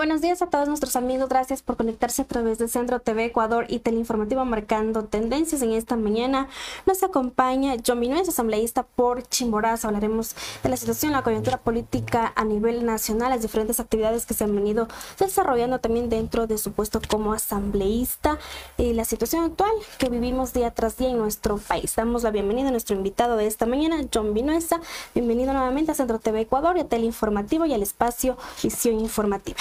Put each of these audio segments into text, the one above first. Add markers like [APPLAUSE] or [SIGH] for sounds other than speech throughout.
Buenos días a todos nuestros amigos. Gracias por conectarse a través de Centro TV Ecuador y Teleinformativo marcando tendencias en esta mañana. Nos acompaña John Minuez, asambleísta por Chimborazo. Hablaremos de la situación, la coyuntura política a nivel nacional, las diferentes actividades que se han venido desarrollando también dentro de su puesto como asambleísta y la situación actual que vivimos día tras día en nuestro país. Damos la bienvenida a nuestro invitado de esta mañana, John Vinuesa. Bienvenido nuevamente a Centro TV Ecuador y a Teleinformativo y al espacio Visión Informativa.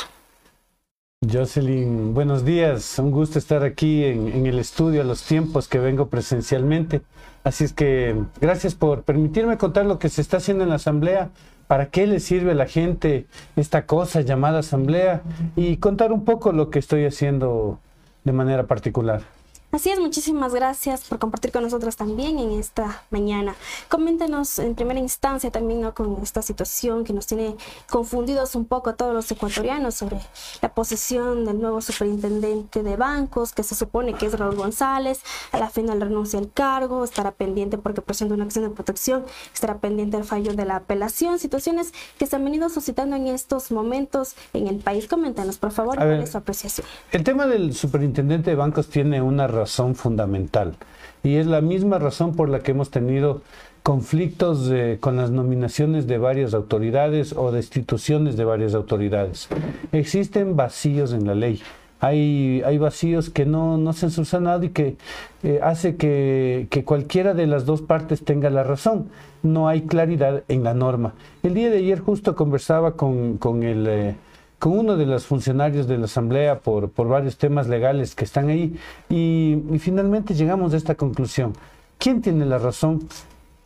Jocelyn, buenos días. Un gusto estar aquí en, el estudio a los tiempos que vengo presencialmente. Así es que gracias por permitirme contar lo que se está haciendo en la asamblea, para qué le sirve a la gente esta cosa llamada asamblea y contar un poco lo que estoy haciendo de manera particular. Así es, muchísimas gracias por compartir con nosotros también en esta mañana. Coméntenos en primera instancia también ¿no? con esta situación que nos tiene confundidos un poco a todos los ecuatorianos sobre la posesión del nuevo superintendente de bancos, que se supone que es Raúl González. A la final renuncia al cargo, estará pendiente porque presenta una acción de protección, estará pendiente el fallo de la apelación. Situaciones que se han venido suscitando en estos momentos en el país. Coméntenos, por favor, cuál es su apreciación. El tema del superintendente de bancos tiene una razón fundamental. Y es la misma razón por la que hemos tenido conflictos con las nominaciones de varias autoridades o destituciones de varias autoridades. Existen vacíos en la ley. Hay, hay vacíos que no, no se han subsanado y que eh, hace que, que, cualquiera de las dos partes tenga la razón. No hay claridad en la norma. El día de ayer justo conversaba con, con el... Eh, con uno de los funcionarios de la Asamblea por, por varios temas legales que están ahí y, finalmente llegamos a esta conclusión. ¿Quién tiene la razón?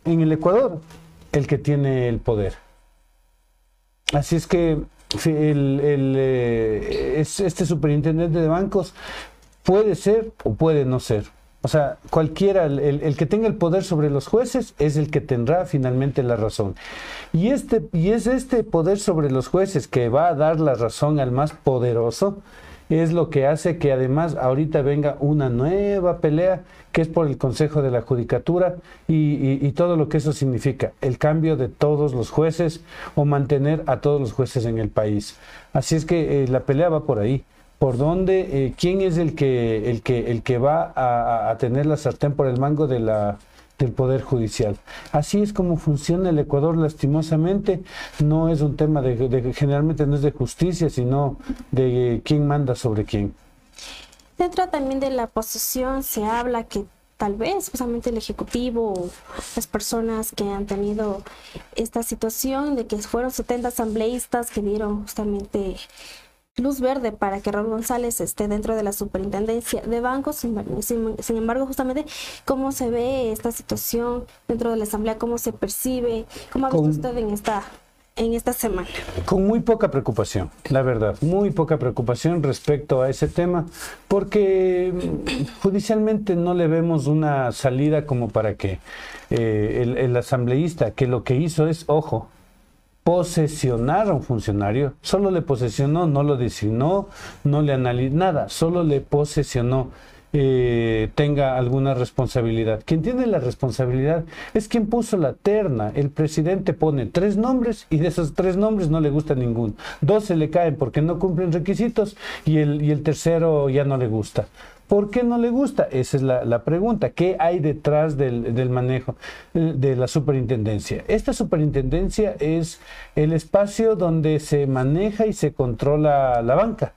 En el Ecuador, el que tiene el poder. Así es que el, eh, este superintendente de bancos puede ser o puede no ser. O sea, cualquiera, el, que tenga el poder sobre los jueces es el que tendrá finalmente la razón. Y, este, y es este poder sobre los jueces que va a dar la razón al más poderoso, es lo que hace que además ahorita venga una nueva pelea que es por el Consejo de la Judicatura y, todo lo que eso significa, el cambio de todos los jueces o mantener a todos los jueces en el país. Así es que eh, la pelea va por ahí por dónde, eh, quién es el que, el que, el que va a, tener la sartén por el mango de la, del Poder Judicial. Así es como funciona el Ecuador, lastimosamente. No es un tema de, generalmente no es de justicia, sino de quién manda sobre quién. Dentro también de la posesión se habla que tal vez justamente el Ejecutivo las personas que han tenido esta situación de que fueron 70 asambleístas que dieron justamente luz verde para que Raúl González esté dentro de la superintendencia de bancos. Sin, embargo, justamente, ¿cómo se ve esta situación dentro de la Asamblea? ¿Cómo se percibe? ¿Cómo ha visto usted en esta, en esta semana? Con muy poca preocupación, la verdad, muy poca preocupación respecto a ese tema, porque judicialmente no le vemos una salida como para que eh, el, el asambleísta, que lo que hizo es, ojo, posesionar a un funcionario, solo le posesionó, no lo designó, no le analizó nada, solo le posesionó. Eh, tenga alguna responsabilidad. Quien tiene la responsabilidad es quien puso la terna. El presidente pone tres nombres y de esos tres nombres no le gusta ninguno. Dos se le caen porque no cumplen requisitos y el, y el tercero ya no le gusta. ¿Por qué no le gusta? Esa es la, pregunta. ¿Qué hay detrás del, manejo de la superintendencia? Esta superintendencia es el espacio donde se maneja y se controla la banca.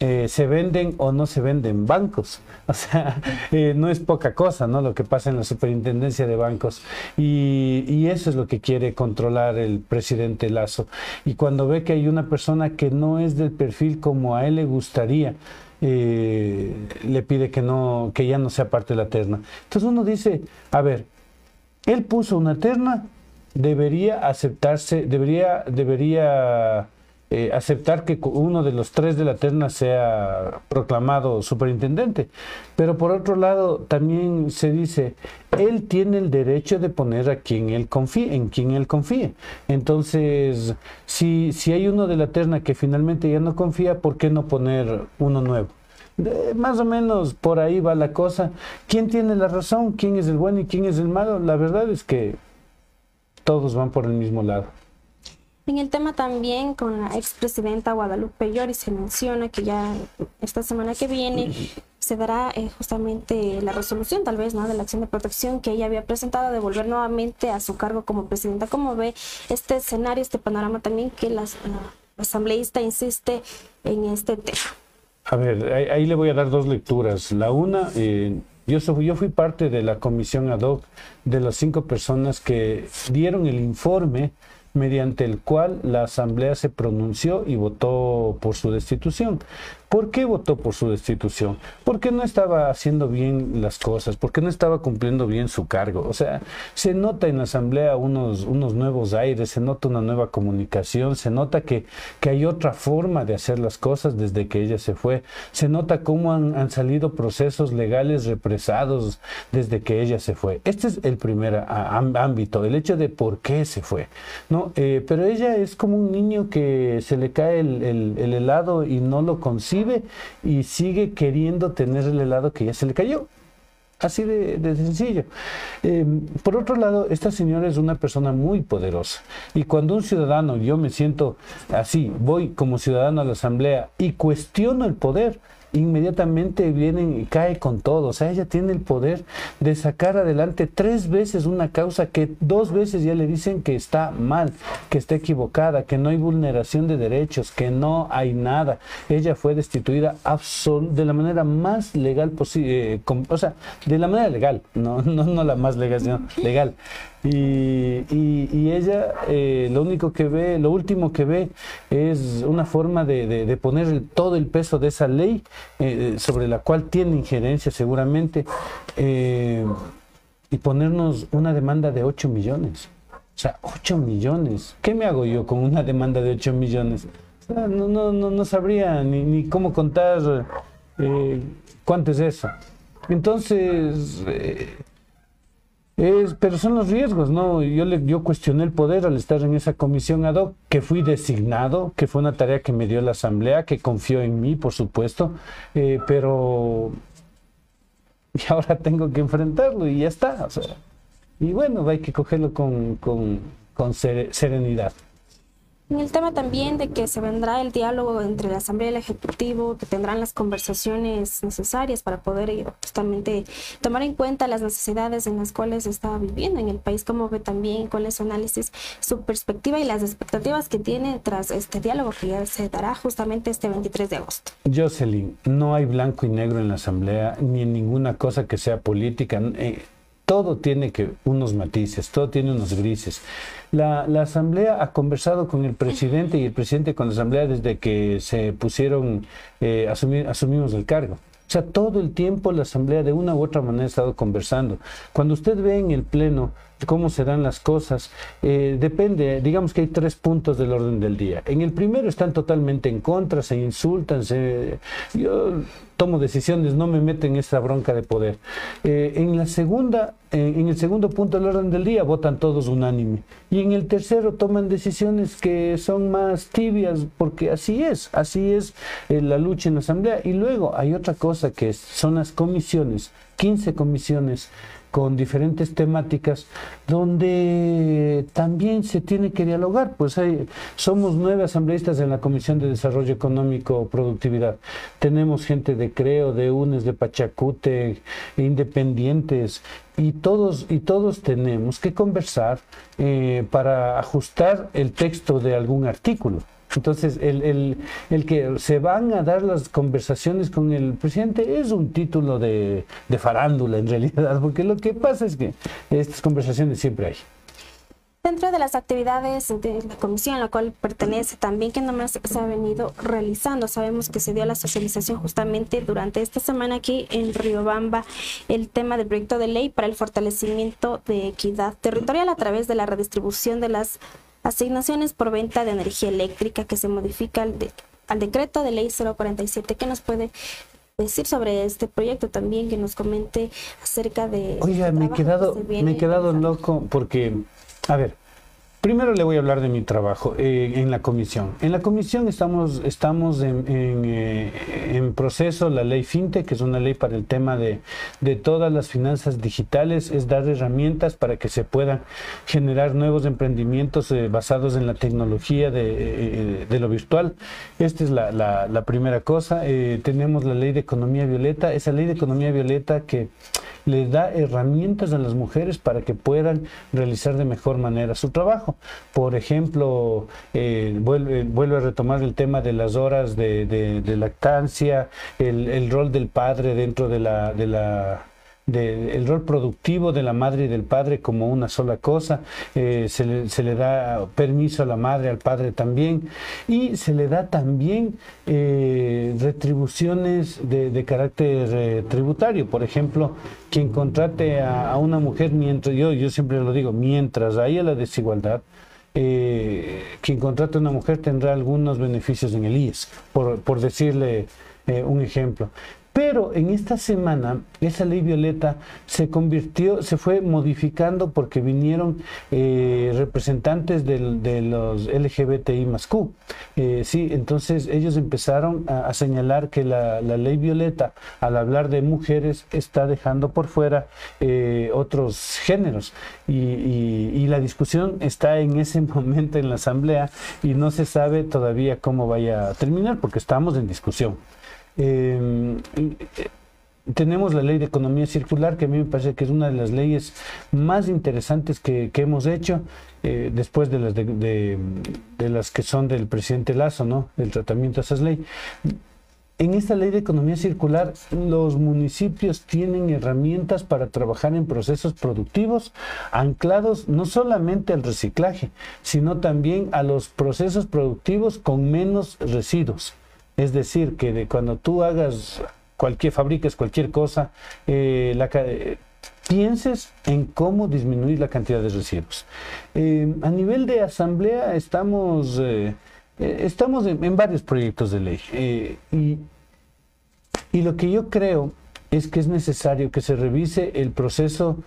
Eh, se venden o no se venden bancos. [LAUGHS] O sea, eh, no es poca cosa, ¿no? Lo que pasa en la superintendencia de bancos. Y, eso es lo que quiere controlar el presidente Lazo. Y cuando ve que hay una persona que no es del perfil como a él le gustaría, eh, le pide que, no, que ya no sea parte de la terna. Entonces uno dice, a ver, él puso una terna, debería aceptarse, debería, debería eh, aceptar que uno de los tres de la terna sea proclamado superintendente. Pero por otro lado, también se dice, él tiene el derecho de poner a quien él confíe, en quien él confíe. Entonces, si, si hay uno de la terna que finalmente ya no confía, ¿por qué no poner uno nuevo? más o menos por ahí va la cosa. ¿Quién tiene la razón? ¿Quién es el bueno y quién es el malo? La verdad es que todos van por el mismo lado. En el tema también con la expresidenta Guadalupe Llori se menciona que ya esta semana que viene se dará eh, justamente la resolución tal vez ¿no? de la acción de protección que ella había presentado de volver nuevamente a su cargo como presidenta. ¿Cómo ve este escenario, este panorama también que la, asambleísta insiste en este tema? A ver, ahí, le voy a dar dos lecturas. La una, eh, yo, yo fui parte de la comisión ad hoc de las cinco personas que dieron el informe mediante el cual la Asamblea se pronunció y votó por su destitución. ¿Por qué votó por su destitución? Porque no estaba haciendo bien las cosas, porque no estaba cumpliendo bien su cargo. O sea, se nota en la Asamblea unos, unos nuevos aires, se nota una nueva comunicación, se nota que, que hay otra forma de hacer las cosas desde que ella se fue. Se nota cómo han, han salido procesos legales represados desde que ella se fue. Este es el primer ámbito, el hecho de por qué se fue. ¿no? Eh, pero ella es como un niño que se le cae el, el helado y no lo consigue y sigue queriendo tener el helado que ya se le cayó. Así de, sencillo. Em, por otro lado, esta señora es una persona muy poderosa. Y cuando un ciudadano, yo me siento así, voy como ciudadano a la asamblea y cuestiono el poder, inmediatamente vienen y cae con todo. O sea, ella tiene el poder de sacar adelante tres veces una causa que dos veces ya le dicen que está mal, que está equivocada, que no hay vulneración de derechos, que no hay nada. Ella fue destituida de la manera más legal posible, eh, o sea, de la manera legal, no, [LAUGHS] no, no la más legal, sino legal. Y, ella eh, lo único que ve, lo último que ve es una forma de, poner todo el peso de esa ley eh, sobre la cual tiene injerencia seguramente eh, y ponernos una demanda de 8 millones. O sea, 8 millones. ¿Qué me hago yo con una demanda de 8 millones? no, no, no, sabría ni, ni cómo contar cuánto es eso. Entonces es, pero son los riesgos, ¿no? Yo, le, yo cuestioné el poder al estar en esa comisión ad hoc, que fui designado, que fue una tarea que me dio la Asamblea, que confió en mí, por supuesto, eh, pero... [LAUGHS] Y ahora tengo que enfrentarlo y ya está. O sea, y bueno, hay que cogerlo con, serenidad. En el tema también de que se vendrá el diálogo entre la Asamblea y el Ejecutivo, que tendrán las conversaciones necesarias para poder eh, justamente tomar en cuenta las necesidades en las cuales está viviendo en el país, como ve también cuál es su análisis, su perspectiva y las expectativas que tiene tras este diálogo que ya se dará justamente este 23 de agosto. Jocelyn, no hay blanco y negro en la Asamblea ni en ninguna cosa que sea política. Eh, todo tiene que unos matices, todo tiene unos grises. La, Asamblea ha conversado con el presidente y el presidente con la Asamblea desde que se pusieron, eh, asumimos el cargo. O sea, todo el tiempo la Asamblea de una u otra manera ha estado conversando. Cuando usted ve en el Pleno cómo se dan las cosas, eh, depende, digamos que hay tres puntos del orden del día. En el primero están totalmente en contra, se insultan, se, yo tomo decisiones, no me meten en esa bronca de poder. Eh, en la segunda, en el segundo punto del orden del día votan todos unánime. Y en el tercero toman decisiones que son más tibias, porque así es, así es eh, la lucha en la Asamblea. Y luego hay otra cosa que son las comisiones, 15 comisiones con diferentes temáticas donde también se tiene que dialogar. Pues hay, somos nueve asambleístas en la Comisión de Desarrollo Económico Productividad. Tenemos gente de Creo, de UNES, de Pachacute, independientes, y todos, y todos tenemos que conversar eh, para ajustar el texto de algún artículo. Entonces, el, que se van a dar las conversaciones con el presidente es un título de, farándula en realidad, porque lo que pasa es que estas conversaciones siempre hay. Dentro de las actividades de la comisión a la cual pertenece también que nomás se ha venido realizando, sabemos que se dio la socialización justamente durante esta semana aquí en Riobamba el tema del proyecto de ley para el fortalecimiento de equidad territorial a través de la redistribución de las asignaciones por venta de energía eléctrica que se modifica al, al decreto de ley 047. ¿Qué nos puede decir sobre este proyecto también? Que nos comente acerca de... Oiga, me he quedado, me he quedado loco porque, a ver, Primero le voy a hablar de mi trabajo eh, en la comisión. En la comisión estamos, estamos en, eh, en, proceso la ley FinTech, que es una ley para el tema de, de, todas las finanzas digitales, es dar herramientas para que se puedan generar nuevos emprendimientos eh, basados en la tecnología de, de, lo virtual. Esta es la, la, la primera cosa. tenemos la ley de economía violeta, esa ley de economía violeta que le da herramientas a las mujeres para que puedan realizar de mejor manera su trabajo. Por ejemplo, eh, vuelve, vuelve, a retomar el tema de las horas de, lactancia, el, el, rol del padre dentro de la, de la el rol productivo de la madre y del padre como una sola cosa, eh, se, le, se, le, da permiso a la madre, al padre también, y se le da también eh, retribuciones de, carácter eh, tributario. Por ejemplo, quien contrate a, una mujer mientras, yo, yo siempre lo digo, mientras haya la desigualdad, quien contrate a una mujer tendrá algunos beneficios en el IES, por, por decirle un ejemplo. Pero en esta semana esa ley violeta se convirtió, se fue modificando porque vinieron eh, representantes de los LGBTI más Q. Eh, sí, entonces ellos empezaron a, señalar que la, ley violeta, al hablar de mujeres, está dejando por fuera eh, otros géneros. y la discusión está en ese [LAUGHS] momento en la asamblea y no se sabe todavía cómo vaya a terminar porque estamos en discusión. Em, tenemos la ley de economía circular, que a mí me parece que es una de las leyes más interesantes que, hemos hecho, eh, después de las, de, las que son del presidente Lazo, ¿no? El tratamiento de esas leyes. En esta ley de economía circular, los municipios tienen herramientas para trabajar en procesos productivos anclados no solamente al reciclaje, sino también a los procesos productivos con menos residuos. Es decir, que de cuando tú hagas cualquier, fabriques cualquier cosa, eh, la, pienses en cómo disminuir la cantidad de residuos. Eh, a nivel de asamblea estamos, eh, estamos en, varios proyectos de ley y, y lo que yo creo es que es necesario que se revise el proceso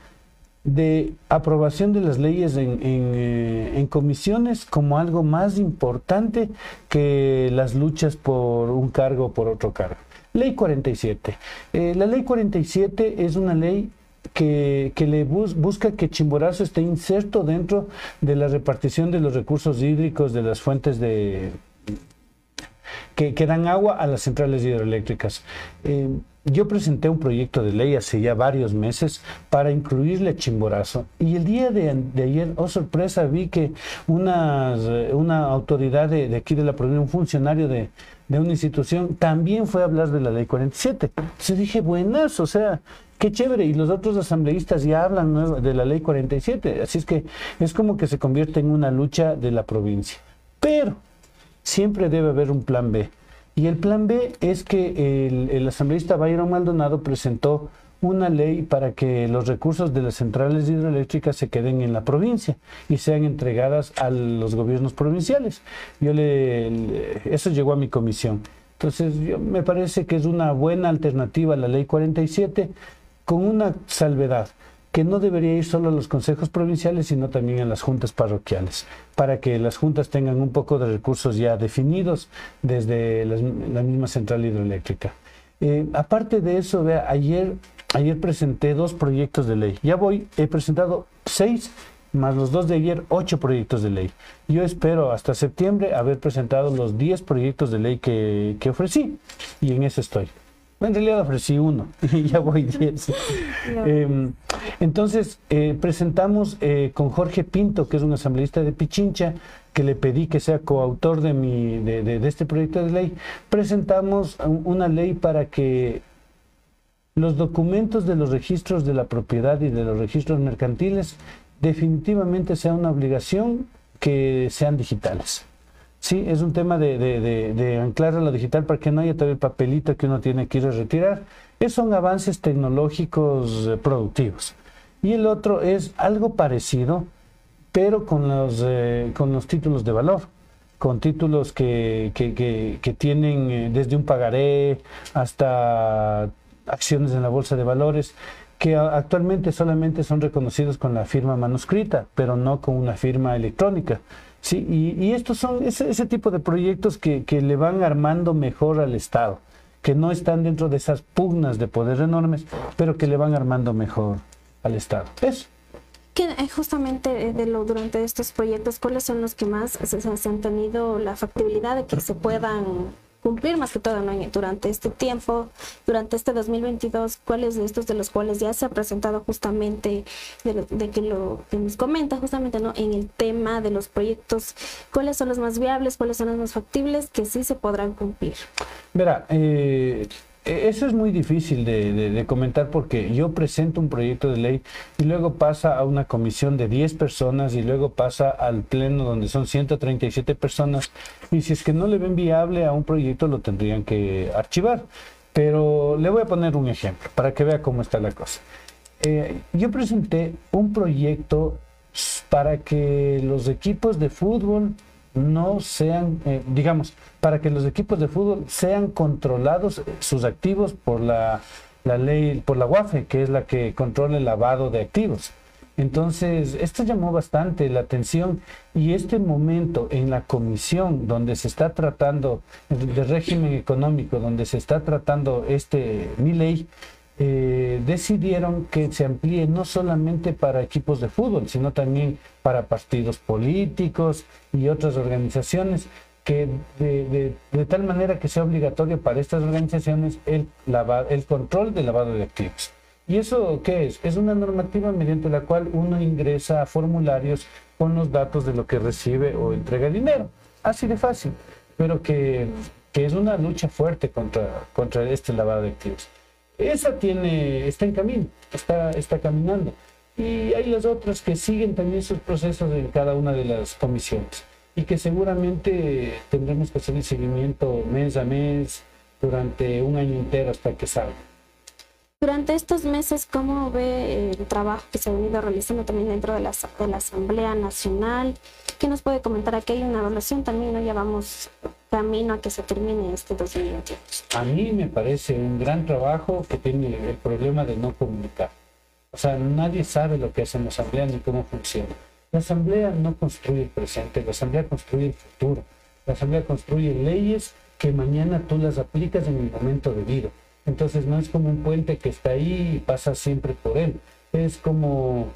de aprobación de las leyes eh, en, comisiones como algo más importante que las luchas por un cargo o por otro cargo. Ley 47. Eh, la ley 47 es una ley que, le busca que Chimborazo esté inserto dentro de la repartición de los recursos hídricos de las fuentes de que, dan agua a las centrales hidroeléctricas. Eh, yo presenté un proyecto de ley hace ya varios meses para incluirle Chimborazo y el día de, ayer, oh sorpresa, vi que una, una autoridad de, aquí de la provincia, un funcionario de, una institución, también fue a hablar de la ley 47. Se dije, buenas, o sea, qué chévere. Y los otros asambleístas ya hablan de la ley 47. Así es que es como que se convierte en una lucha de la provincia. Pero siempre debe haber un plan B. Y el plan B es que el, asambleísta Byron Maldonado presentó una ley para que los recursos de las centrales hidroeléctricas se queden en la provincia y sean entregadas a los gobiernos provinciales. Yo le, eso llegó a mi comisión. Entonces, me parece que es una buena alternativa a la ley 47 con una salvedad que no debería ir solo a los consejos provinciales, sino también a las juntas parroquiales, para que las juntas tengan un poco de recursos ya definidos desde la, misma central hidroeléctrica. Eh, aparte de eso, vea, ayer, ayer presenté dos proyectos de ley. Ya voy, he presentado seis, más los dos de ayer, ocho proyectos de ley. Yo espero hasta septiembre haber presentado los diez proyectos de ley que, que ofrecí y en eso estoy. En realidad ofrecí uno [LAUGHS] y ya voy diez. [LAUGHS] Em, entonces, eh, presentamos eh, con Jorge Pinto, que es un asambleísta de Pichincha, que le pedí que sea coautor de, mi, de, de, este proyecto de ley, presentamos una ley para que los documentos de los registros de la propiedad y de los registros mercantiles definitivamente sea una obligación que sean digitales. Sí, es un tema de, de, anclar a lo digital para que no haya todavía el papelito que uno tiene que ir a retirar. Esos son avances tecnológicos eh, productivos. Y el otro es algo parecido, pero con los, eh, con los títulos de valor, con títulos que, que, tienen eh, desde un pagaré hasta acciones en la bolsa de valores, que actualmente solamente son reconocidos con la firma manuscrita, pero no con una firma electrónica. Sí, y, estos son ese, ese, tipo de proyectos que, que le van armando mejor al Estado, que no están dentro de esas pugnas de poder enormes, pero que le van armando mejor al Estado. Eso. Eh, justamente eh, de lo, durante estos proyectos, ¿cuáles son los que más se, han tenido la factibilidad de que se puedan cumplir más que todo durante este tiempo, durante este 2022, cuáles de estos de los cuales ya se ha presentado justamente de, que lo que nos comenta justamente no en el tema de los proyectos, cuáles son los más viables, cuáles son los más factibles que sí se podrán cumplir. Verá, eh, eso es muy difícil de, comentar porque yo presento un proyecto de ley y luego pasa a una comisión de 10 personas y luego pasa al pleno donde son 137 personas y si es que no le ven viable a un proyecto lo tendrían que archivar. Pero le voy a poner un ejemplo para que vea cómo está la cosa. Eh, yo presenté un proyecto para que los equipos de fútbol no sean, eh, digamos, para que los equipos de fútbol sean controlados sus activos por la, la ley, por la UAFE, que es la que controla el lavado de activos. Entonces, esto llamó bastante la atención y este momento en la comisión donde se está tratando de régimen económico, donde se está tratando este mi ley, eh, decidieron que se amplíe no solamente para equipos de fútbol, sino también para partidos políticos y otras organizaciones, que de, tal manera que sea obligatorio para estas organizaciones el, control del lavado de activos. ¿Y eso qué es? Es una normativa mediante la cual uno ingresa a formularios con los datos de lo que recibe o entrega dinero. Así de fácil, pero que, que es una lucha fuerte contra, contra este lavado de activos. Esa tiene, está en camino, está, está caminando. Y hay las otras que siguen también sus procesos en cada una de las comisiones y que seguramente tendremos que hacer el seguimiento mes a mes durante un año entero hasta que salga. Durante estos meses, ¿cómo ve el trabajo que se ha venido realizando también dentro de la, de la Asamblea Nacional? ¿Qué nos puede comentar? Aquí hay una evaluación también, ¿no? Ya vamos camino a que se termine este 2021. A mí me parece un gran trabajo que tiene el problema de no comunicar. O sea, nadie sabe lo que hace la Asamblea ni cómo funciona. La Asamblea no construye el presente, la Asamblea construye el futuro. La Asamblea construye leyes que mañana tú las aplicas en el momento debido. Entonces no es como un puente que está ahí y pasa siempre por él. Es como,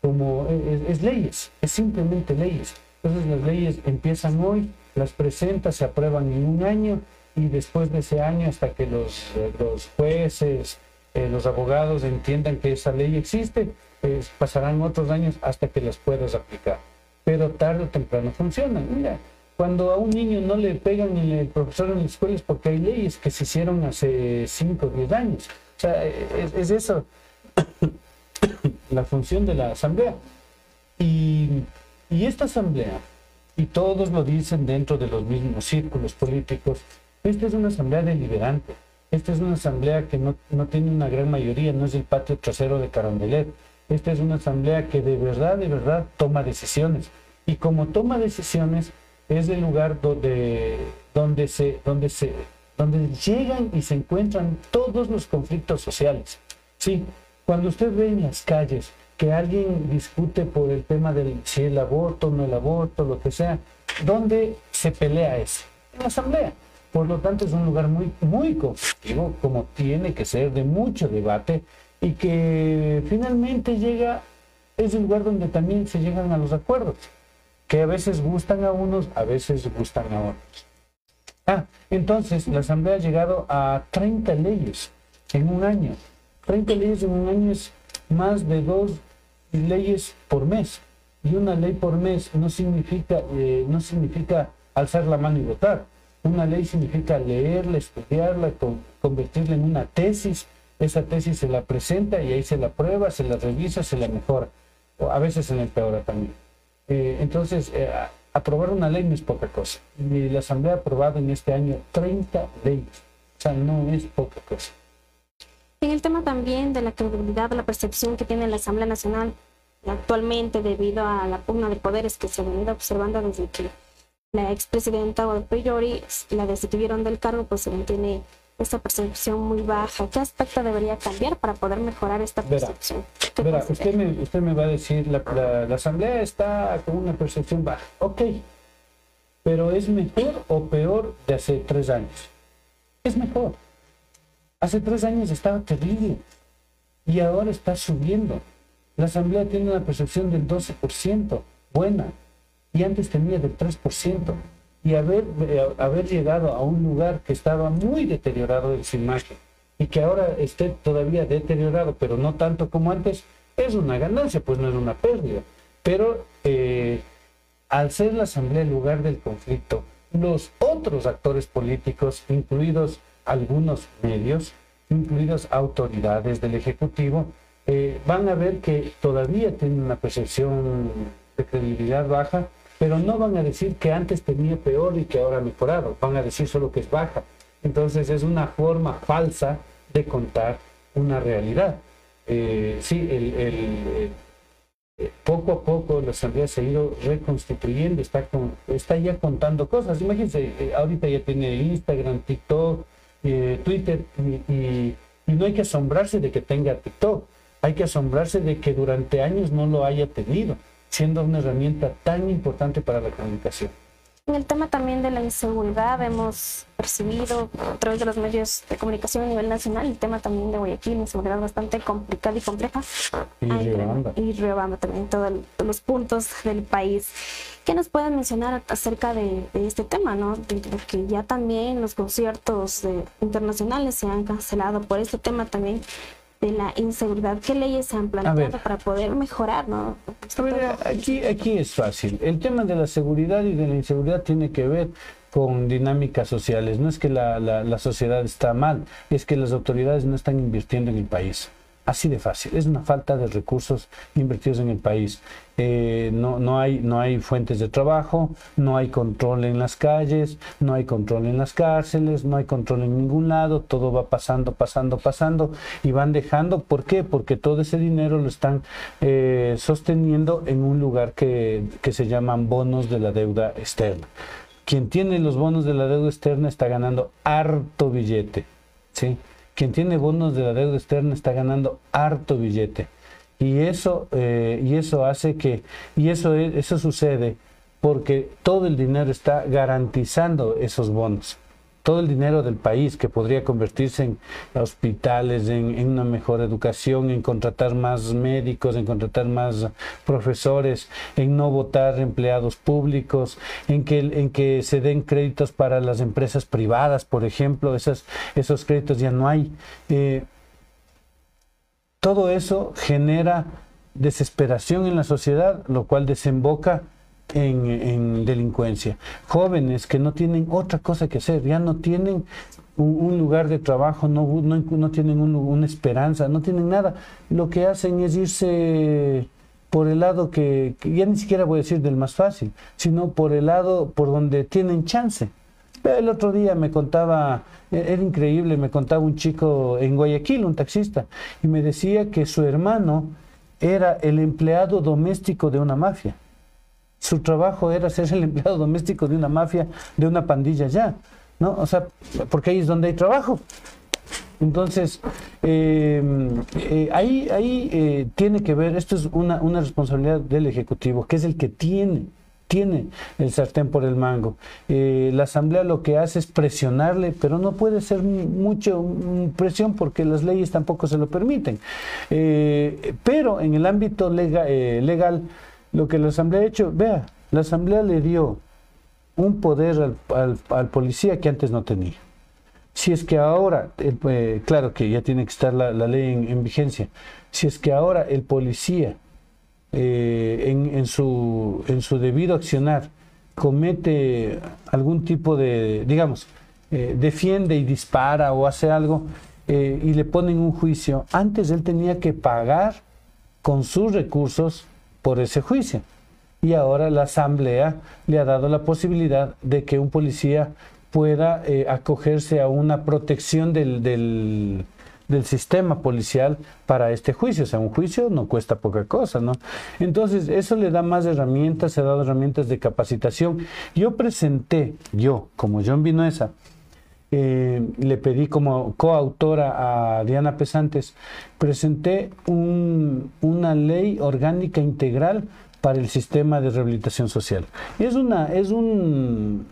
como es, leyes, es simplemente leyes. Entonces las leyes empiezan hoy, las presentas, se aprueban en un año y después de ese año hasta que los, los jueces, eh, los abogados entiendan que esa ley existe, pues pasarán otros años hasta que las puedas aplicar. Pero tarde o temprano funcionan. Mira, cuando a un niño no le pegan el profesor en la escuela es porque hay leyes que se hicieron hace 5 o 10 años. O sea, es, eso [COUGHS] la función de la asamblea. Y, y, esta asamblea, y todos lo dicen dentro de los mismos círculos políticos, esta es una asamblea deliberante. Esta es una asamblea que no, no tiene una gran mayoría, no es el patio trasero de Carondelet. Esta es una asamblea que de verdad, de verdad toma decisiones. Y como toma decisiones, es el lugar donde, donde, se, donde, se, donde llegan y se encuentran todos los conflictos sociales. Sí, cuando usted ve en las calles que alguien discute por el tema del si el aborto o no el aborto, lo que sea, ¿dónde se pelea eso? En la asamblea. Por lo tanto, es un lugar muy, muy conflictivo, como tiene que ser, de mucho debate, y que finalmente llega, es el lugar donde también se llegan a los acuerdos que a veces gustan a unos, a veces gustan a otros. Ah, entonces la Asamblea ha llegado a 30 leyes en un año. 30 leyes en un año es más de dos leyes por mes. Y una ley por mes no significa, eh, no significa alzar la mano y votar. Una ley significa leerla, estudiarla, convertirla en una tesis. Esa tesis se la presenta y ahí se la prueba, se la revisa, se la mejora. A veces se la empeora también. Eh, entonces, eh, aprobar una ley no es poca cosa. Y la Asamblea ha aprobado en este año 30 leyes. O sea, no es poca cosa. En el tema también de la credibilidad, la percepción que tiene la Asamblea Nacional, actualmente debido a la pugna de poderes que se ha venido observando desde que la expresidenta o priori la destituyeron del cargo, pues se mantiene esta percepción muy baja. ¿Qué aspecto debería cambiar para poder mejorar esta percepción? Verá, usted, me, usted me va a decir, la, la, Asamblea está con una percepción baja. Ok, pero ¿es mejor o peor de hace tres años? Es mejor. Hace tres años estaba terrible y ahora está subiendo. La Asamblea tiene una percepción del 12%, buena, y antes tenía del 3% y haber, eh, haber llegado a un lugar que estaba muy deteriorado en su imagen y que ahora esté todavía deteriorado, pero no tanto como antes, es una ganancia, pues no es una pérdida. Pero eh, al ser la Asamblea el lugar del conflicto, los otros actores políticos, incluidos algunos medios, incluidas autoridades del Ejecutivo, eh, van a ver que todavía tienen una percepción de credibilidad baja pero no van a decir que antes tenía peor y que ahora ha mejorado, van a decir solo que es baja. Entonces es una forma falsa de contar una realidad. Eh, sí, el, el, eh, poco a poco la Asamblea se ha ido reconstituyendo, está, con, está ya contando cosas. Imagínense, eh, ahorita ya tiene Instagram, TikTok, Twitter, y, y no hay que asombrarse de que tenga TikTok, hay que asombrarse de que durante años no lo haya tenido siendo una herramienta tan importante para la comunicación. En el tema también de la inseguridad hemos percibido a través de los medios de comunicación a nivel nacional el tema también de Guayaquil, inseguridad bastante complicada y compleja. Y Riobamba. Y Riobamba también, todos los puntos del país. ¿Qué nos pueden mencionar acerca de, este tema? ¿no? que ya también los conciertos internacionales se han cancelado por este tema también de la inseguridad. ¿Qué leyes se han planteado para poder mejorar? ¿no? aquí, aquí es fácil. El tema de la seguridad y de la inseguridad tiene que ver con dinámicas sociales. No es que la, la, la sociedad está mal, es que las autoridades no están invirtiendo en el país. Así de fácil. Es una falta de recursos invertidos en el país. Eh, no, no, hay, no hay fuentes de trabajo, no hay control en las calles, no hay control en las cárceles, no hay control en ningún lado. Todo va pasando, pasando, pasando y van dejando. ¿Por qué? Porque todo ese dinero lo están eh, sosteniendo en un lugar que, que se llaman bonos de la deuda externa. Quien tiene los bonos de la deuda externa está ganando harto billete. ¿sí? Quien tiene bonos de la deuda externa está ganando harto billete. Y eso, eh, y eso hace que, y eso, eso sucede porque todo el dinero está garantizando esos bonos todo el dinero del país que podría convertirse en hospitales, en, una mejor educación, en contratar más médicos, en contratar más profesores, en no votar empleados públicos, en que, se den créditos para las empresas privadas, por ejemplo, esos créditos ya no hay. Eh, todo eso genera desesperación en la sociedad, lo cual desemboca en, delincuencia. Jóvenes que no tienen otra cosa que hacer, ya no tienen un, lugar de trabajo, no, no, tienen una esperanza, no tienen nada. Lo que hacen es irse por el lado que, ya ni siquiera voy a decir del más fácil, sino por el lado por donde tienen chance. El otro día me contaba, e, era increíble, me contaba un chico en Guayaquil, un taxista, y me decía que su hermano era el empleado doméstico de una mafia. Su trabajo era ser el empleado doméstico de una mafia, de una pandilla ya, ¿no? O sea, porque ahí es donde hay trabajo. Entonces, eh, eh, ahí, ahí eh, tiene que ver, esto es una, una, responsabilidad del Ejecutivo, que es el que tiene, tiene el sartén por el mango. la Asamblea lo que hace es presionarle, pero no puede ser mucho presión porque las leyes tampoco se lo permiten. pero en el ámbito legal lo que la Asamblea ha hecho, vea, la Asamblea le dio un poder al, policía que antes no tenía. Si es que ahora, eh, claro que ya tiene que estar la, ley en, vigencia, si es que ahora el policía eh, en, su, en su debido accionar comete algún tipo de, digamos, eh, defiende y dispara o hace algo y le ponen un juicio, antes él tenía que pagar con sus recursos por ese juicio. Y ahora la Asamblea le ha dado la posibilidad de que un policía pueda eh, acogerse a una protección del, del sistema policial para este juicio. O sea, un juicio no cuesta poca cosa, ¿no? Entonces, eso le da más herramientas, se ha dado herramientas de capacitación. Yo presenté, yo, como John Vinuesa, eh, le pedí como coautora a Diana Pesantes, presenté una ley orgánica integral para el sistema de rehabilitación social. Y es una, es un,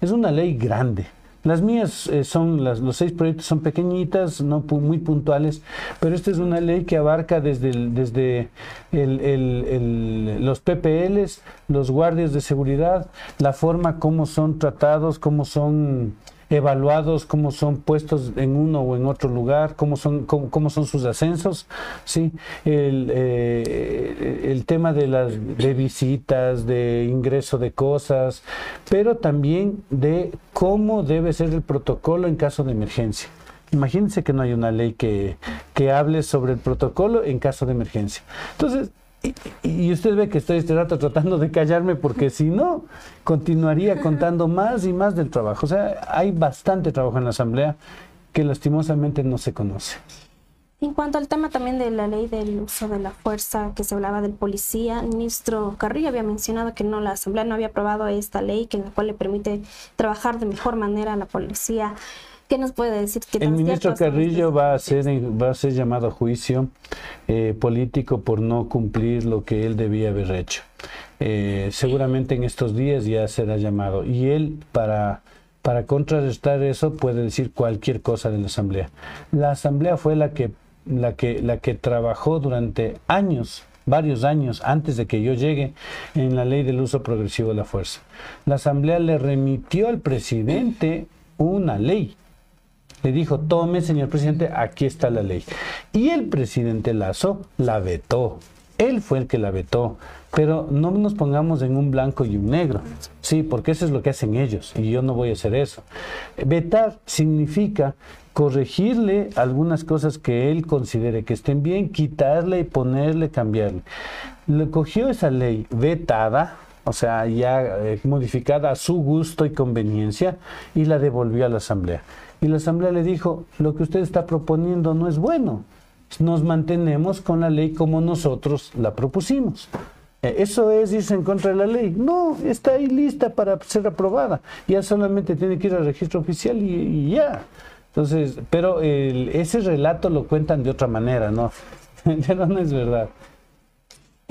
es una ley grande. Las mías eh, son, las, los seis proyectos son pequeñitas, no muy puntuales, pero esta es una ley que abarca desde, desde los PPLs, los guardias de seguridad, la forma como son tratados, cómo son evaluados, cómo son puestos en uno o en otro lugar, cómo son, cómo, son sus ascensos, ¿sí? El, eh, el, tema de las de visitas, de ingreso de cosas, pero también de cómo debe ser el protocolo en caso de emergencia. Imagínense que no hay una ley que, que hable sobre el protocolo en caso de emergencia. Entonces, y, usted ve que estoy este rato tratando de callarme porque si no, continuaría contando más y más del trabajo. O sea, hay bastante trabajo en la Asamblea que lastimosamente no se conoce. En cuanto al tema también de la ley del uso de la fuerza que se hablaba del policía, el ministro Carrillo había mencionado que no la Asamblea no había aprobado esta ley que la cual le permite trabajar de mejor manera a la policía. ¿Qué nos puede decir? el ministro Carrillo va a, ser, va a ser llamado a juicio eh, político por no cumplir lo que él debía haber hecho. Eh, seguramente en estos días ya será llamado. Y él, para, para contrarrestar eso, puede decir cualquier cosa de la Asamblea. La Asamblea fue la que, la que, la que trabajó durante años varios años antes de que yo llegue en la ley del uso progresivo de la fuerza. La Asamblea le remitió al presidente una ley le dijo, tome, señor presidente, aquí está la ley. Y el presidente Lazo la vetó. Él fue el que la vetó. Pero no nos pongamos en un blanco y un negro. Sí, porque eso es lo que hacen ellos. Y yo no voy a hacer eso. Vetar significa corregirle algunas cosas que él considere que estén bien, quitarle y ponerle, cambiarle. Le cogió esa ley vetada, o sea, ya eh, modificada a su gusto y conveniencia, y la devolvió a la Asamblea. Y la Asamblea le dijo, lo que usted está proponiendo no es bueno. Nos mantenemos con la ley como nosotros la propusimos. Eh, ¿Eso es irse en contra de la ley? No, está ahí lista para ser aprobada. Ya solamente tiene que ir al registro oficial y, ya. Entonces, pero ese relato lo cuentan de otra manera, ¿no? [LAUGHS] pero no es verdad.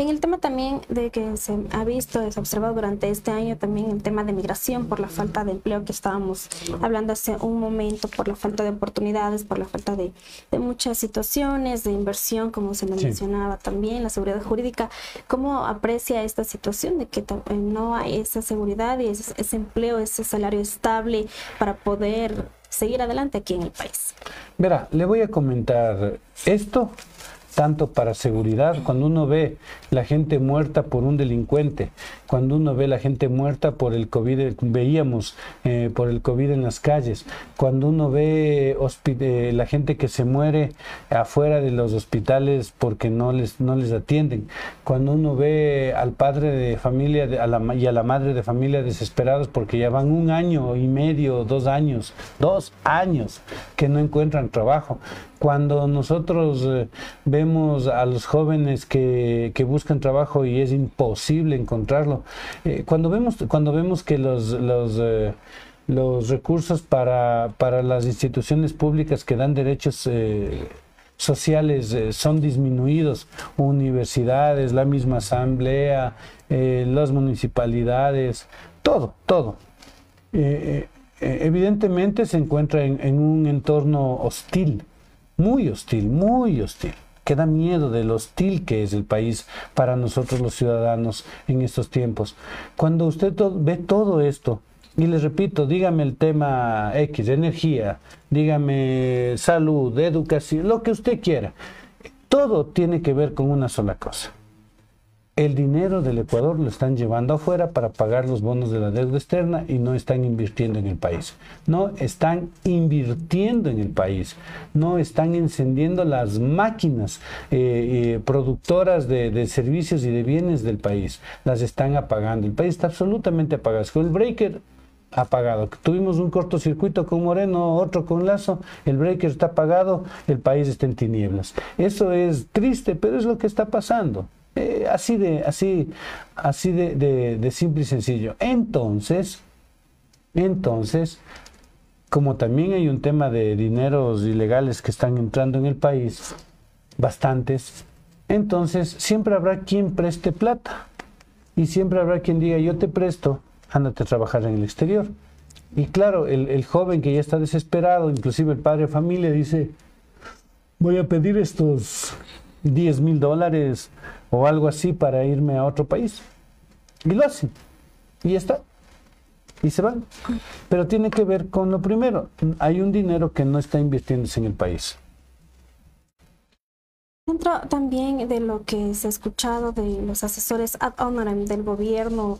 En el tema también de que se ha visto, se ha observado durante este año también el tema de migración por la falta de empleo que estábamos hablando hace un momento, por la falta de oportunidades, por la falta de, muchas situaciones de inversión, como se mencionaba también, la seguridad jurídica. ¿Cómo aprecia esta situación de que eh, no hay esa seguridad y ese, ese empleo, ese salario estable para poder seguir adelante aquí en el país? Verá, le voy a comentar esto tanto para seguridad, cuando uno ve la gente muerta por un delincuente, cuando uno ve la gente muerta por el COVID, veíamos eh, por el COVID en las calles, cuando uno ve eh, la gente que se muere afuera de los hospitales porque no les, no les atienden, cuando uno ve al padre de familia y a la madre de familia desesperados porque ya van un año y medio, dos años, dos años que no encuentran trabajo, cuando nosotros eh, vemos a los jóvenes que, buscan trabajo y es imposible encontrarlo, eh, cuando, vemos, cuando vemos que los, los, eh, los recursos para, para, las instituciones públicas que dan derechos sociales son disminuidos, universidades, la misma asamblea, las municipalidades, todo, todo. evidentemente se encuentra en un entorno hostil muy hostil, muy hostil, que da miedo del hostil que es el país para nosotros los ciudadanos en estos tiempos. Cuando usted ve todo esto, y les repito, dígame el tema X, energía, dígame salud, educación, lo que usted quiera, todo tiene que ver con una sola cosa el dinero del Ecuador lo están llevando afuera para pagar los bonos de la deuda externa y no están invirtiendo en el país. No están invirtiendo en el país. No están encendiendo las máquinas eh, eh, productoras de, servicios y de bienes del país. Las están apagando. El país está absolutamente apagado. Con el breaker apagado. Tuvimos un cortocircuito con Moreno, otro con Lazo, el breaker está apagado, el país está en tinieblas. Eso es triste, pero es lo que está pasando. Eh, así de, así, así de, de simple y sencillo. Entonces, entonces, como también hay un tema de dineros ilegales que están entrando en el país, bastantes, entonces siempre habrá quien preste plata y siempre habrá quien diga yo te presto, ándate a trabajar en el exterior. Y claro, el, joven que ya está desesperado, inclusive el padre de familia, dice, voy a pedir estos 10 mil dólares o algo así para irme a otro país. Y lo hacen. Y está. Y se van. Pero tiene que ver con lo primero. Hay un dinero que no está invirtiéndose en el país. Dentro también de lo que se ha escuchado de los asesores ad honorem del gobierno,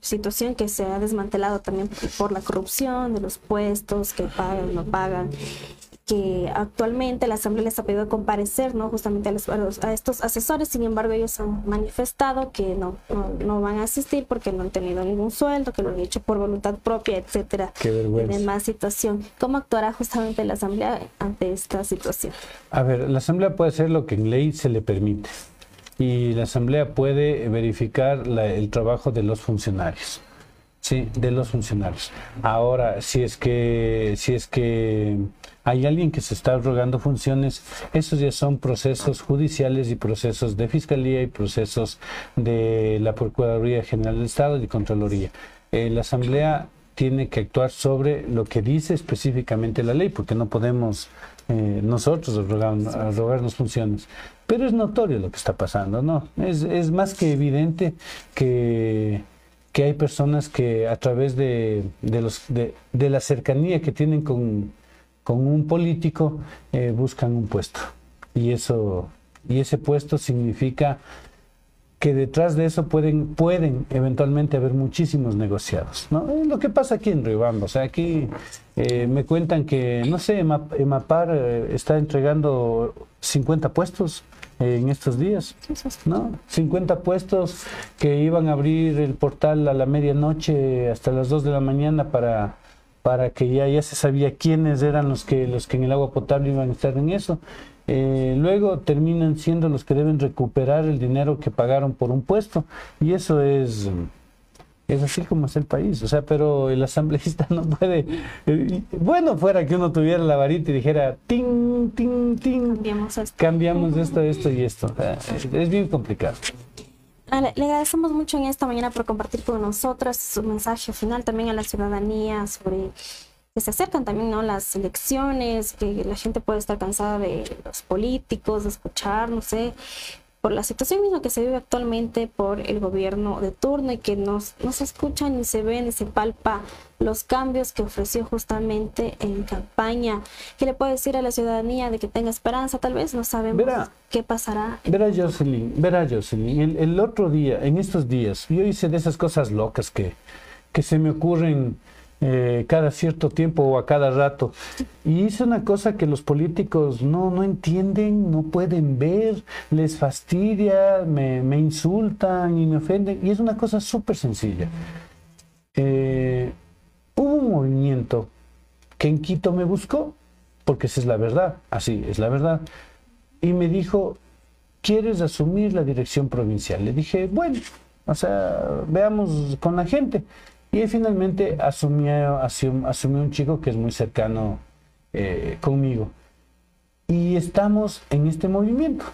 situación que se ha desmantelado también por la corrupción de los puestos que pagan, no pagan, que actualmente la Asamblea les ha pedido comparecer, ¿no? Justamente a, los, a, estos asesores, sin embargo ellos han manifestado que no, no, van a asistir porque no han tenido ningún sueldo, que lo han hecho por voluntad propia, etcétera. Qué vergüenza. En más situación. ¿Cómo actuará justamente la Asamblea ante esta situación? A ver, la Asamblea puede hacer lo que en ley se le permite y la Asamblea puede verificar el trabajo de los funcionarios. Sí, de los funcionarios. Ahora, si es que, si es que hay alguien que se está rogando funciones, esos ya son procesos judiciales y procesos de fiscalía y procesos de la Procuraduría General del Estado y Contraloría. Eh, la Asamblea tiene que actuar sobre lo que dice específicamente la ley, porque no podemos eh, nosotros rogarnos funciones. Pero es notorio lo que está pasando, ¿no? Es, es más que evidente que, que, hay personas que a través de, de los, de, la cercanía que tienen con, con un político eh, buscan un puesto. Y, eso, y ese puesto significa que detrás de eso pueden, pueden eventualmente haber muchísimos negociados. ¿no? Lo que pasa aquí en Riobamba. O sea, aquí eh, me cuentan que, no sé, Emapar eh, está entregando 50 puestos en estos días, ¿no? 50 puestos que iban a abrir el portal a la medianoche hasta las 2 de la mañana para, para que ya, ya se sabía quiénes eran los que, los que en el agua potable iban a estar en eso. Eh, luego terminan siendo los que deben recuperar el dinero que pagaron por un puesto. Y eso es es así como es el país, o sea, pero el asambleísta [LAUGHS] no puede, eh, bueno, fuera que uno tuviera la varita y dijera, ting, ting, ting, cambiamos esto, cambiamos esto, esto y esto, es, bien complicado. Le agradecemos mucho en esta mañana por compartir con nosotros su mensaje final también a la ciudadanía sobre que se acercan también ¿no? las elecciones, que la gente puede estar cansada de los políticos, de escuchar, no sé, por la situación misma que se vive actualmente por el gobierno de turno y que no, no se escucha ni se ve ni se palpa los cambios que ofreció justamente en campaña. ¿Qué le puede decir a la ciudadanía de que tenga esperanza? Tal vez no sabemos qué pasará. Verá, Jocelyn, verá, Jocelyn, el, el, otro día, en estos días, yo hice de esas cosas locas que, que se me ocurren eh, cada cierto tiempo o a cada rato. Y hice una cosa que los políticos no, no entienden, no pueden ver, les fastidia, me, me insultan y me ofenden. Y es una cosa súper sencilla. Eh, hubo un movimiento que en Quito me buscó, porque esa es la verdad, así es la verdad, y me dijo, ¿quieres asumir la dirección provincial? Le dije, bueno, o sea, veamos con la gente. Y finalmente asumió, asumió, un chico que es muy cercano eh, conmigo. Y estamos en este movimiento.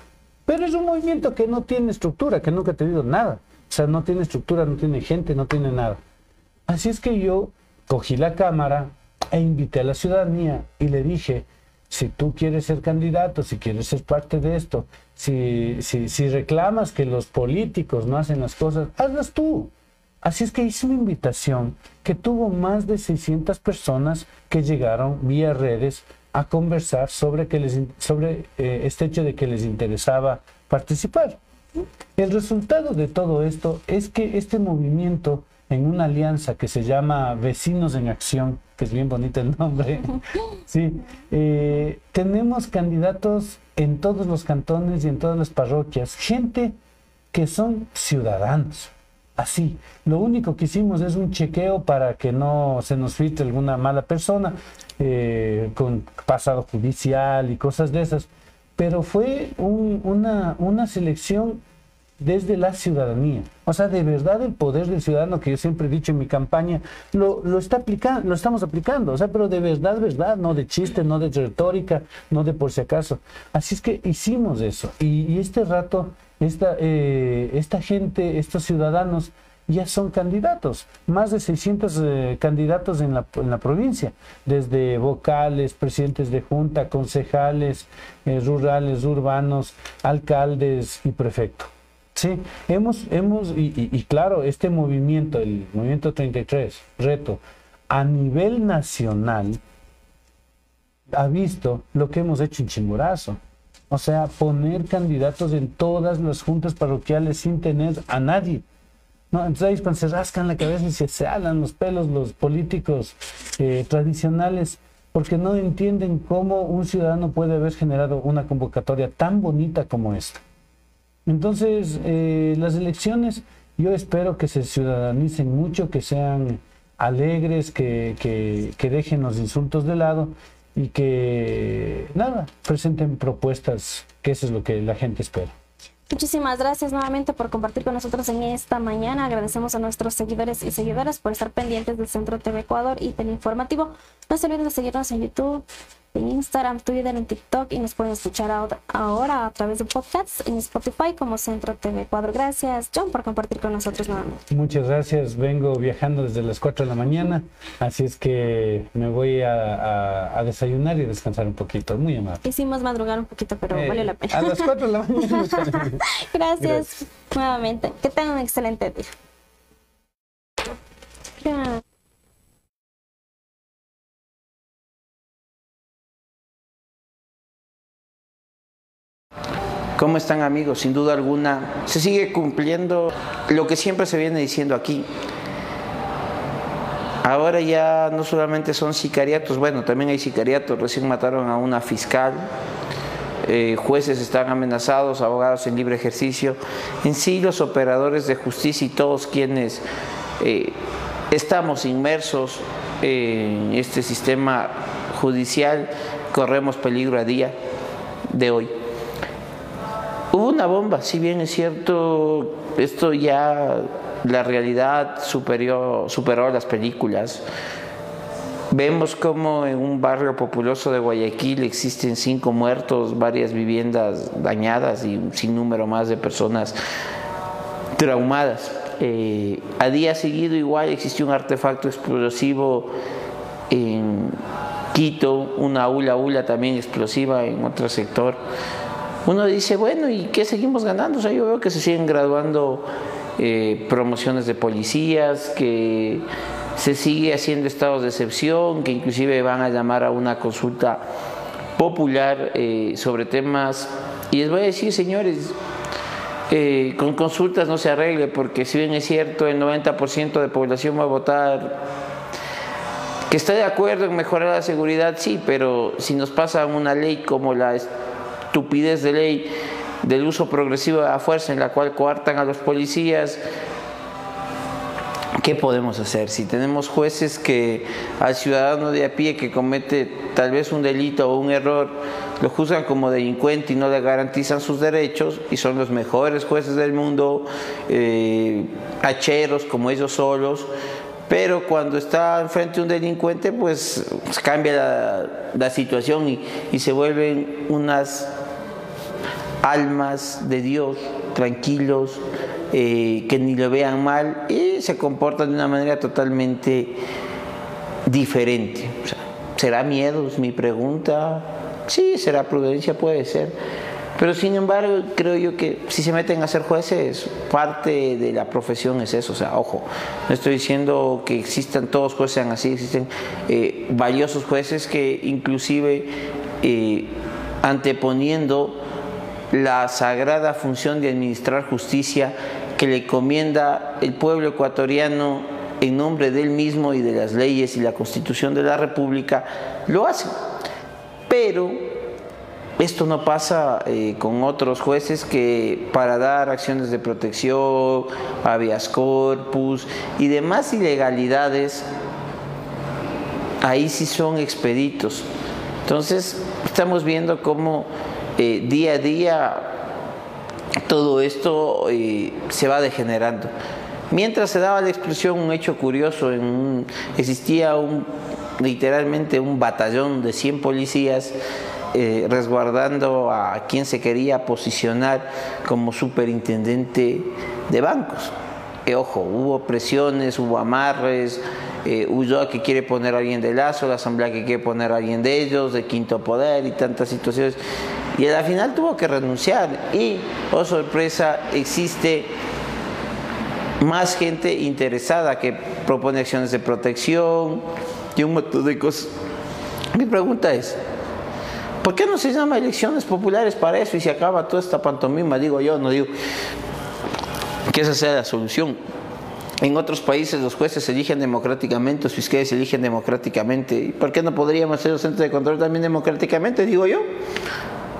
Pero es un movimiento que no tiene estructura, que nunca ha tenido nada. O sea, no tiene estructura, no tiene gente, no tiene nada. Así es que yo cogí la cámara e invité a la ciudadanía y le dije, si tú quieres ser candidato, si quieres ser parte de esto, si, si, si reclamas que los políticos no hacen las cosas, hazlas tú. Así es que hice una invitación que tuvo más de 600 personas que llegaron vía redes a conversar sobre, que les, sobre eh, este hecho de que les interesaba participar. El resultado de todo esto es que este movimiento en una alianza que se llama Vecinos en Acción, que es bien bonito el nombre, [LAUGHS] sí, eh, tenemos candidatos en todos los cantones y en todas las parroquias, gente que son ciudadanos, así. Lo único que hicimos es un chequeo para que no se nos filtre alguna mala persona eh, con pasado judicial y cosas de esas. Pero fue una, selección desde la ciudadanía. O sea, de verdad el poder del ciudadano que yo siempre he dicho en mi campaña, lo, lo, está aplicando, lo estamos aplicando, o sea, pero de verdad, verdad, no de chiste, no de retórica, no de por si acaso. Así es que hicimos eso. Y, este rato, esta, eh, esta gente, estos ciudadanos, ya son candidatos, más de 600 eh, candidatos en la, en la, provincia, desde vocales, presidentes de junta, concejales, eh, rurales, urbanos, alcaldes y prefectos. Sí, hemos, hemos y, claro, este movimiento, el movimiento 33, reto, a nivel nacional, ha visto lo que hemos hecho en Chimborazo. O sea, poner candidatos en todas las juntas parroquiales sin tener a nadie. ¿no? Entonces ahí cuando se rascan la cabeza y se, se alan los pelos los políticos eh, tradicionales porque no entienden cómo un ciudadano puede haber generado una convocatoria tan bonita como esta. Entonces, eh, las elecciones yo espero que se ciudadanicen mucho, que sean alegres, que, que, dejen los insultos de lado y que, nada, presenten propuestas, que eso es lo que la gente espera. Muchísimas gracias nuevamente por compartir con nosotros en esta mañana. Agradecemos a nuestros seguidores y seguidoras por estar pendientes del Centro TV Ecuador y del informativo. No se olviden de seguirnos en YouTube, en Instagram, Twitter, en TikTok y nos pueden escuchar ahora a través de podcasts en Spotify como Centro TV Cuadro. Gracias, John, por compartir con nosotros nuevamente. Muchas gracias. Vengo viajando desde las 4 de la mañana, así es que me voy a, desayunar y descansar un poquito. Muy amable. Hicimos madrugar un poquito, pero vale la pena. A las 4 de la mañana. [LAUGHS] [LAUGHS] gracias, gracias, nuevamente. Que tengan un excelente día. ¿Cómo están amigos? Sin duda alguna, se sigue cumpliendo lo que siempre se viene diciendo aquí. Ahora ya no solamente son sicariatos, bueno, también hay sicariatos, recién mataron a una fiscal, eh, jueces están amenazados, abogados en libre ejercicio, en sí los operadores de justicia y todos quienes eh, estamos inmersos en este sistema judicial, corremos peligro a día de hoy. Hubo una bomba, si bien es cierto, esto ya la realidad superó las películas. Vemos como en un barrio populoso de Guayaquil existen cinco muertos, varias viviendas dañadas y un sinnúmero más de personas traumadas. Eh, a día seguido igual existió un artefacto explosivo en Quito, una ula ula también explosiva en otro sector uno dice, bueno, ¿y qué seguimos ganando? O sea, yo veo que se siguen graduando eh, promociones de policías, que se sigue haciendo estados de excepción, que inclusive van a llamar a una consulta popular eh, sobre temas. Y les voy a decir, señores, eh, con consultas no se arregle, porque si bien es cierto, el 90% de población va a votar que está de acuerdo en mejorar la seguridad, sí, pero si nos pasa una ley como la estupidez de ley del uso progresivo de la fuerza en la cual coartan a los policías. ¿Qué podemos hacer? Si tenemos jueces que al ciudadano de a pie que comete tal vez un delito o un error, lo juzgan como delincuente y no le garantizan sus derechos, y son los mejores jueces del mundo, eh, hacheros como ellos solos, pero cuando está enfrente un delincuente, pues cambia la, situación y, y se vuelven unas almas de Dios, tranquilos, eh, que ni lo vean mal y se comportan de una manera totalmente diferente. ¿Será miedo? Es mi pregunta. Sí, será prudencia, puede ser. Pero sin embargo, creo yo que si se meten a ser jueces, parte de la profesión es eso. O sea, ojo, no estoy diciendo que existan todos jueces sean así, existen eh, valiosos jueces que inclusive eh, anteponiendo la sagrada función de administrar justicia que le comienda el pueblo ecuatoriano en nombre de él mismo y de las leyes y la constitución de la República, lo hace. Pero esto no pasa eh, con otros jueces que para dar acciones de protección, habeas corpus y demás ilegalidades, ahí sí son expeditos. Entonces, estamos viendo cómo eh, día a día todo esto eh, se va degenerando. Mientras se daba la explosión, un hecho curioso, existía un, literalmente un batallón de 100 policías eh, resguardando a quien se quería posicionar como superintendente de bancos. Eh, ojo, hubo presiones, hubo amarres, eh, Ulloa que quiere poner a alguien de Lazo, la Asamblea que quiere poner a alguien de ellos, de Quinto Poder y tantas situaciones. Y al final tuvo que renunciar y, oh sorpresa, existe más gente interesada que propone acciones de protección y un montón de cosas. Mi pregunta es, ¿Por qué no se llama elecciones populares para eso y se acaba toda esta pantomima? Digo yo, no digo que esa sea la solución. En otros países los jueces se eligen democráticamente, los fiscales se eligen democráticamente. ¿Por qué no podríamos hacer los centros de control también democráticamente? Digo yo.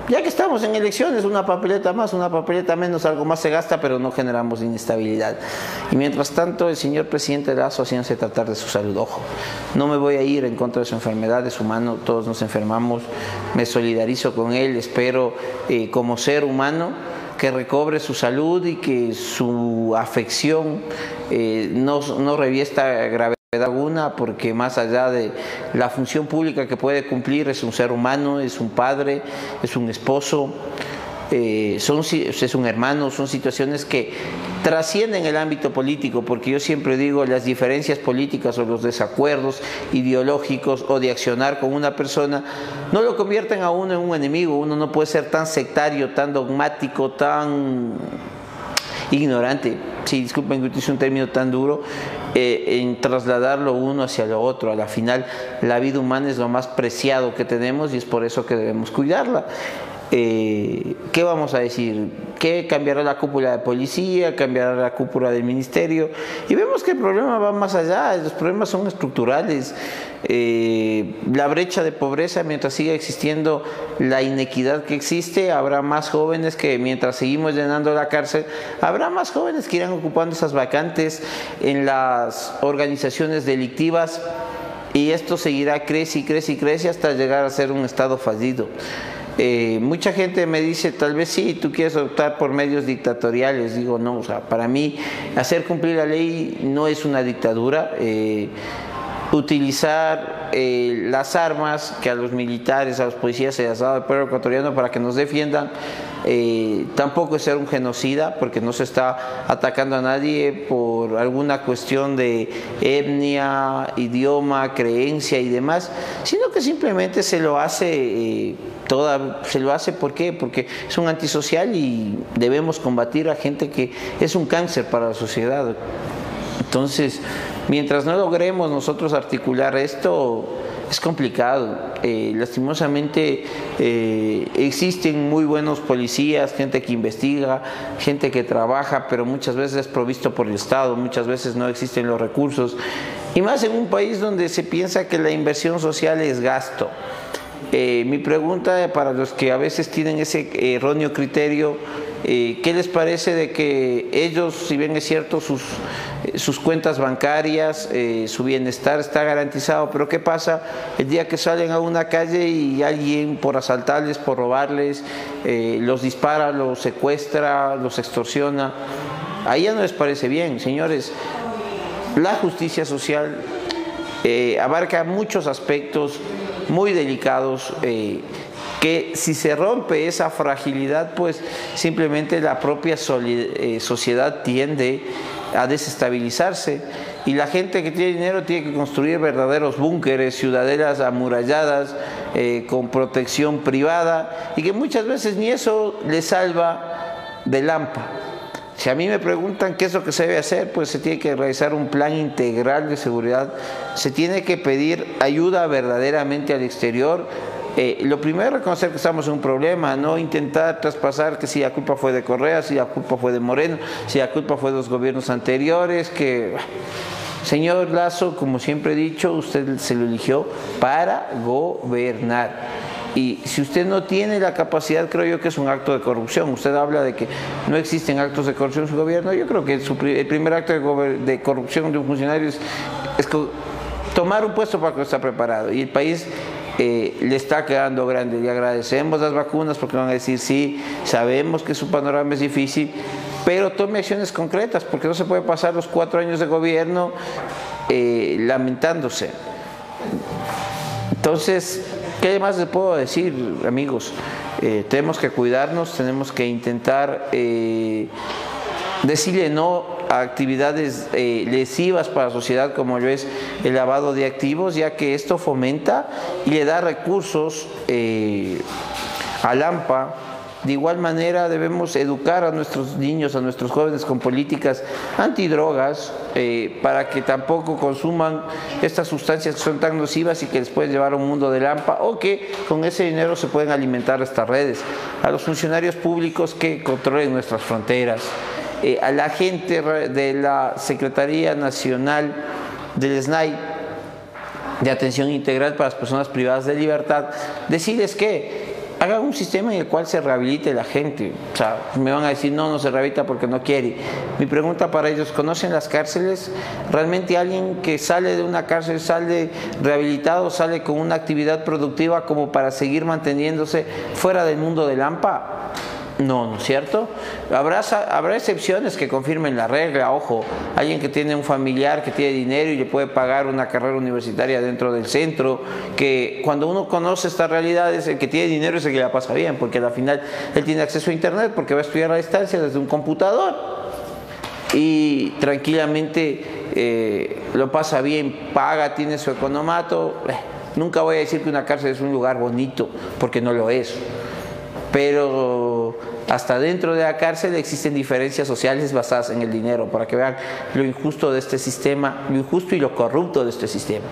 Ya que estamos en elecciones, una papeleta más, una papeleta menos, algo más se gasta, pero no generamos inestabilidad. Y mientras tanto, el señor presidente Lazo haciéndose tratar de su salud. Ojo, no me voy a ir en contra de su enfermedad, es humano, todos nos enfermamos, me solidarizo con él, espero eh, como ser humano que recobre su salud y que su afección eh, no, no reviesta gravedad alguna porque más allá de la función pública que puede cumplir es un ser humano, es un padre, es un esposo, eh, son, es un hermano, son situaciones que trascienden el ámbito político, porque yo siempre digo las diferencias políticas o los desacuerdos ideológicos o de accionar con una persona no lo convierten a uno en un enemigo, uno no puede ser tan sectario, tan dogmático, tan ignorante, si disculpen que utilice un término tan duro, eh, en trasladarlo uno hacia lo otro. A la final, la vida humana es lo más preciado que tenemos y es por eso que debemos cuidarla. Eh, ¿qué vamos a decir? ¿Qué cambiará la cúpula de policía? ¿Cambiará la cúpula del ministerio? Y vemos que el problema va más allá, los problemas son estructurales. Eh, la brecha de pobreza, mientras siga existiendo la inequidad que existe, habrá más jóvenes que mientras seguimos llenando la cárcel, habrá más jóvenes que irán ocupando esas vacantes en las organizaciones delictivas y esto seguirá crece y crece y crece hasta llegar a ser un estado fallido. Eh, mucha gente me dice, tal vez sí, tú quieres optar por medios dictatoriales. Digo, no, o sea, para mí hacer cumplir la ley no es una dictadura. Eh, utilizar eh, las armas que a los militares, a los policías se les ha dado al pueblo ecuatoriano para que nos defiendan, eh, tampoco es ser un genocida, porque no se está atacando a nadie por alguna cuestión de etnia, idioma, creencia y demás, sino que simplemente se lo hace eh, toda, se lo hace ¿por qué? Porque es un antisocial y debemos combatir a gente que es un cáncer para la sociedad. Entonces, mientras no logremos nosotros articular esto, es complicado. Eh, lastimosamente eh, existen muy buenos policías, gente que investiga, gente que trabaja, pero muchas veces es provisto por el Estado, muchas veces no existen los recursos. Y más en un país donde se piensa que la inversión social es gasto. Eh, mi pregunta para los que a veces tienen ese erróneo criterio, eh, ¿Qué les parece de que ellos, si bien es cierto, sus, sus cuentas bancarias, eh, su bienestar está garantizado, pero qué pasa el día que salen a una calle y alguien por asaltarles, por robarles, los dispara, los secuestra, los extorsiona? Ahí ya no les parece bien, señores. La justicia social abarca muchos aspectos muy delicados que si se rompe esa fragilidad, pues simplemente la propia eh, sociedad tiende a desestabilizarse y la gente que tiene dinero tiene que construir verdaderos búnkeres, ciudadelas amuralladas eh, con protección privada y que muchas veces ni eso le salva de lampa. Si a mí me preguntan qué es lo que se debe hacer, pues se tiene que realizar un plan integral de seguridad, se tiene que pedir ayuda verdaderamente al exterior, eh, lo primero es reconocer que estamos en un problema, no intentar traspasar que si la culpa fue de Correa, si la culpa fue de Moreno, si la culpa fue de los gobiernos anteriores, que... Señor Lazo, como siempre he dicho, usted se lo eligió para gobernar. Y si usted no tiene la capacidad, creo yo que es un acto de corrupción. Usted habla de que no existen actos de corrupción en su gobierno. Yo creo que el primer acto de, corrupción de un funcionario es, tomar un puesto para que está preparado. Y el país eh, le está quedando grande. Le agradecemos las vacunas porque van a decir sí, sabemos que su panorama es difícil, pero tome acciones concretas porque no se puede pasar los cuatro años de gobierno eh, lamentándose. Entonces, ¿qué más les puedo decir, amigos? Eh, tenemos que cuidarnos, tenemos que intentar decirle no actividades eh, lesivas para la sociedad como lo es el lavado de activos, ya que esto fomenta y le da recursos eh, al AMPA. De igual manera debemos educar a nuestros niños, a nuestros jóvenes con políticas antidrogas eh, para que tampoco consuman estas sustancias que son tan nocivas y que les pueden llevar a un mundo de lampa o que con ese dinero se pueden alimentar estas redes. A los funcionarios públicos que controlen nuestras fronteras, eh, a la gente de la Secretaría Nacional del SNAI de Atención Integral para las Personas Privadas de Libertad, decirles que hagan un sistema en el cual se rehabilite la gente. O sea, me van a decir, no, no se rehabilita porque no quiere. Mi pregunta para ellos, ¿conocen las cárceles? ¿Realmente alguien que sale de una cárcel sale rehabilitado, sale con una actividad productiva como para seguir manteniéndose fuera del mundo del AMPA? No, ¿no es cierto? Habrá, habrá excepciones que confirmen la regla, ojo, alguien que tiene un familiar que tiene dinero y le puede pagar una carrera universitaria dentro del centro, que cuando uno conoce esta realidad es el que tiene dinero es el que la pasa bien, porque al final él tiene acceso a internet porque va a estudiar a distancia desde un computador y tranquilamente eh, lo pasa bien, paga, tiene su economato. Eh, nunca voy a decir que una cárcel es un lugar bonito, porque no lo es pero hasta dentro de la cárcel existen diferencias sociales basadas en el dinero, para que vean lo injusto de este sistema, lo injusto y lo corrupto de este sistema.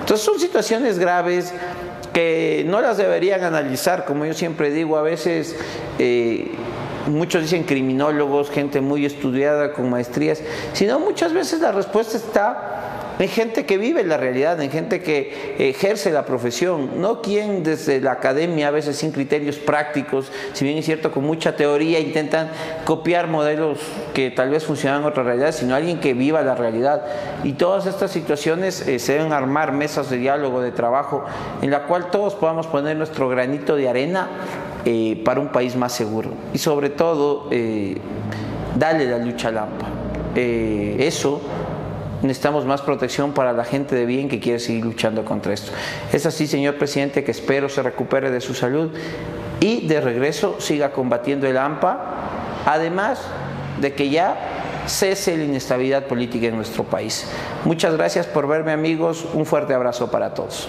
Entonces son situaciones graves que no las deberían analizar, como yo siempre digo, a veces eh, muchos dicen criminólogos, gente muy estudiada con maestrías, sino muchas veces la respuesta está en gente que vive la realidad, en gente que ejerce la profesión, no quien desde la academia, a veces sin criterios prácticos, si bien es cierto con mucha teoría, intentan copiar modelos que tal vez funcionan en otra realidad, sino alguien que viva la realidad. Y todas estas situaciones eh, se deben armar mesas de diálogo, de trabajo, en la cual todos podamos poner nuestro granito de arena eh, para un país más seguro. Y sobre todo, eh, darle la lucha al AMPA. eso necesitamos más protección para la gente de bien que quiere seguir luchando contra esto. Es así, señor presidente, que espero se recupere de su salud y de regreso siga combatiendo el AMPA, además de que ya cese la inestabilidad política en nuestro país. Muchas gracias por verme amigos, un fuerte abrazo para todos.